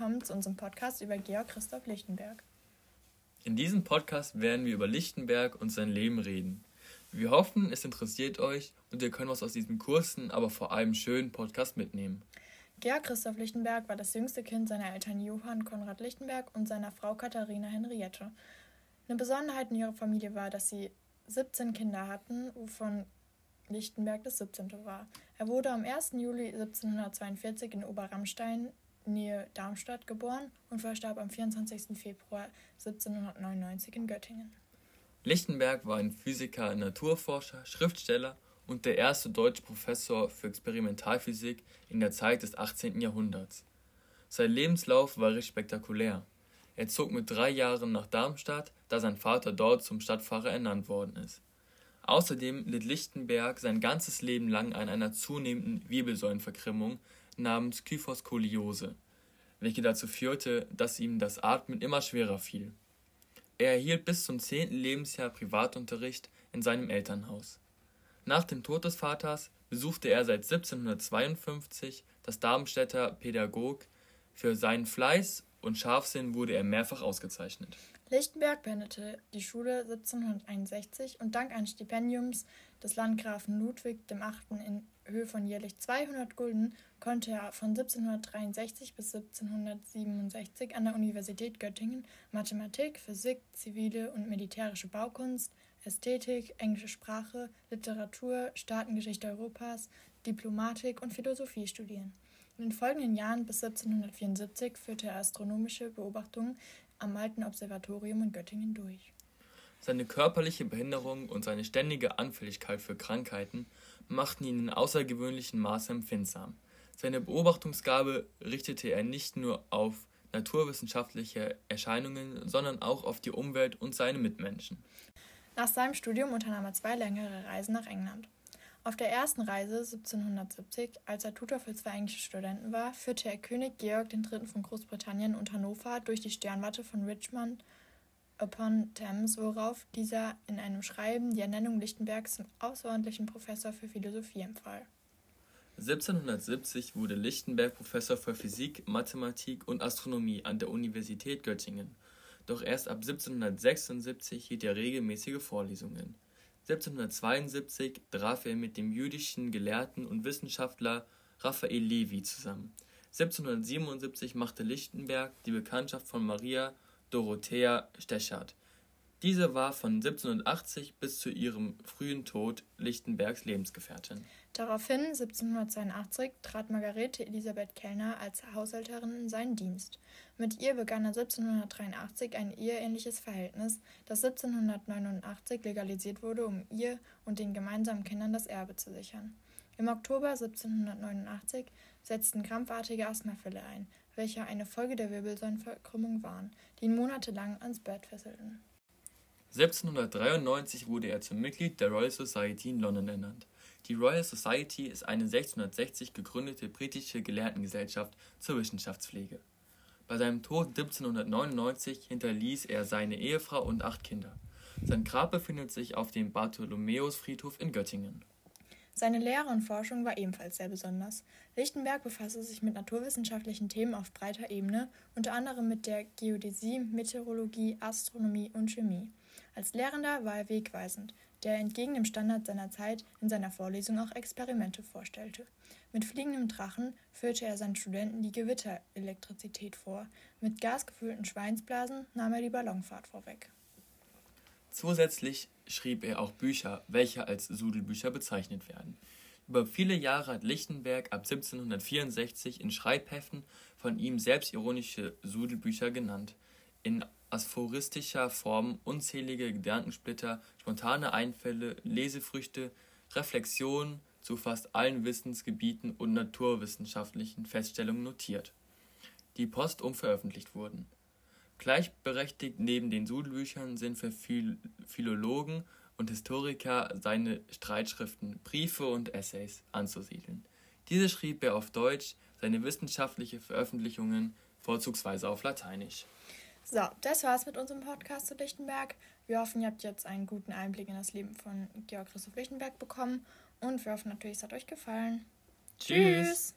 willkommen zu unserem Podcast über Georg Christoph Lichtenberg. In diesem Podcast werden wir über Lichtenberg und sein Leben reden. Wir hoffen, es interessiert euch und ihr könnt was aus diesem kurzen, aber vor allem schönen Podcast mitnehmen. Georg Christoph Lichtenberg war das jüngste Kind seiner Eltern Johann Konrad Lichtenberg und seiner Frau Katharina Henriette. Eine Besonderheit in ihrer Familie war, dass sie 17 Kinder hatten, wovon Lichtenberg das 17. war. Er wurde am 1. Juli 1742 in Oberramstein, Nähe Darmstadt, geboren und verstarb am 24. Februar 1799 in Göttingen. Lichtenberg war ein Physiker, Naturforscher, Schriftsteller und der erste deutsche Professor für Experimentalphysik in der Zeit des 18. Jahrhunderts. Sein Lebenslauf war recht spektakulär. Er zog mit drei Jahren nach Darmstadt, da sein Vater dort zum Stadtpfarrer ernannt worden ist. Außerdem litt Lichtenberg sein ganzes Leben lang an einer zunehmenden Wirbelsäulenverkrümmung namens Kyphoskoliose, welche dazu führte, dass ihm das Atmen immer schwerer fiel. Er erhielt bis zum zehnten Lebensjahr Privatunterricht in seinem Elternhaus. Nach dem Tod des Vaters besuchte er seit 1752 das Darmstädter Pädagog. Für seinen Fleiß und Scharfsinn wurde er mehrfach ausgezeichnet. Lichtenberg beendete die Schule 1761 und dank eines Stipendiums des Landgrafen Ludwig VIII. in Höhe von jährlich 200 Gulden konnte er von 1763 bis 1767 an der Universität Göttingen Mathematik, Physik, zivile und militärische Baukunst, Ästhetik, englische Sprache, Literatur, Staatengeschichte Europas, Diplomatik und Philosophie studieren. In den folgenden Jahren bis 1774 führte er astronomische Beobachtungen am Alten Observatorium in Göttingen durch. Seine körperliche Behinderung und seine ständige Anfälligkeit für Krankheiten machten ihn in außergewöhnlichem Maße empfindsam. Seine Beobachtungsgabe richtete er nicht nur auf naturwissenschaftliche Erscheinungen, sondern auch auf die Umwelt und seine Mitmenschen. Nach seinem Studium unternahm er zwei längere Reisen nach England. Auf der ersten Reise 1770, als er Tutor für zwei englische Studenten war, führte er König Georg III. von Großbritannien und Hannover durch die Sternwarte von Richmond upon Thames, worauf dieser in einem Schreiben die Ernennung Lichtenbergs zum außerordentlichen Professor für Philosophie empfahl. 1770 wurde Lichtenberg Professor für Physik, Mathematik und Astronomie an der Universität Göttingen, doch erst ab 1776 hielt er regelmäßige Vorlesungen. 1772 traf er mit dem jüdischen Gelehrten und Wissenschaftler Raphael Levi zusammen. 1777 machte Lichtenberg die Bekanntschaft von Maria Dorothea Stechard. Diese war von 1780 bis zu ihrem frühen Tod Lichtenbergs Lebensgefährtin. Daraufhin, 1782, trat Margarete Elisabeth Kellner als Haushälterin in seinen Dienst. Mit ihr begann er 1783 ein eheähnliches Verhältnis, das 1789 legalisiert wurde, um ihr und den gemeinsamen Kindern das Erbe zu sichern. Im Oktober 1789 setzten krampfartige Asthmafälle ein, welche eine Folge der Wirbelsäulenverkrümmung waren, die ihn monatelang ans Bett fesselten. 1793 wurde er zum Mitglied der Royal Society in London ernannt. Die Royal Society ist eine 1660 gegründete britische Gelehrtengesellschaft zur Wissenschaftspflege. Bei seinem Tod 1799 hinterließ er seine Ehefrau und acht Kinder. Sein Grab befindet sich auf dem Bartholomäusfriedhof in Göttingen. Seine Lehre und Forschung war ebenfalls sehr besonders. Lichtenberg befasste sich mit naturwissenschaftlichen Themen auf breiter Ebene, unter anderem mit der Geodäsie, Meteorologie, Astronomie und Chemie. Als Lehrender war er wegweisend, der entgegen dem Standard seiner Zeit in seiner Vorlesung auch Experimente vorstellte. Mit fliegendem Drachen führte er seinen Studenten die Gewitterelektrizität vor. Mit gasgefüllten Schweinsblasen nahm er die Ballonfahrt vorweg. Zusätzlich schrieb er auch Bücher, welche als Sudelbücher bezeichnet werden. Über viele Jahre hat Lichtenberg ab 1764 in Schreibheften von ihm selbstironische Sudelbücher genannt. In aphoristischer Form unzählige Gedankensplitter, spontane Einfälle, Lesefrüchte, Reflexionen zu fast allen Wissensgebieten und naturwissenschaftlichen Feststellungen notiert, die postum veröffentlicht wurden. Gleichberechtigt neben den Sudelbüchern sind für Phil Philologen und Historiker seine Streitschriften, Briefe und Essays anzusiedeln. Diese schrieb er auf Deutsch, seine wissenschaftlichen Veröffentlichungen vorzugsweise auf Lateinisch. So, das war's mit unserem Podcast zu Lichtenberg. Wir hoffen, ihr habt jetzt einen guten Einblick in das Leben von Georg Christoph Lichtenberg bekommen und wir hoffen natürlich, es hat euch gefallen. Tschüss. Tschüss.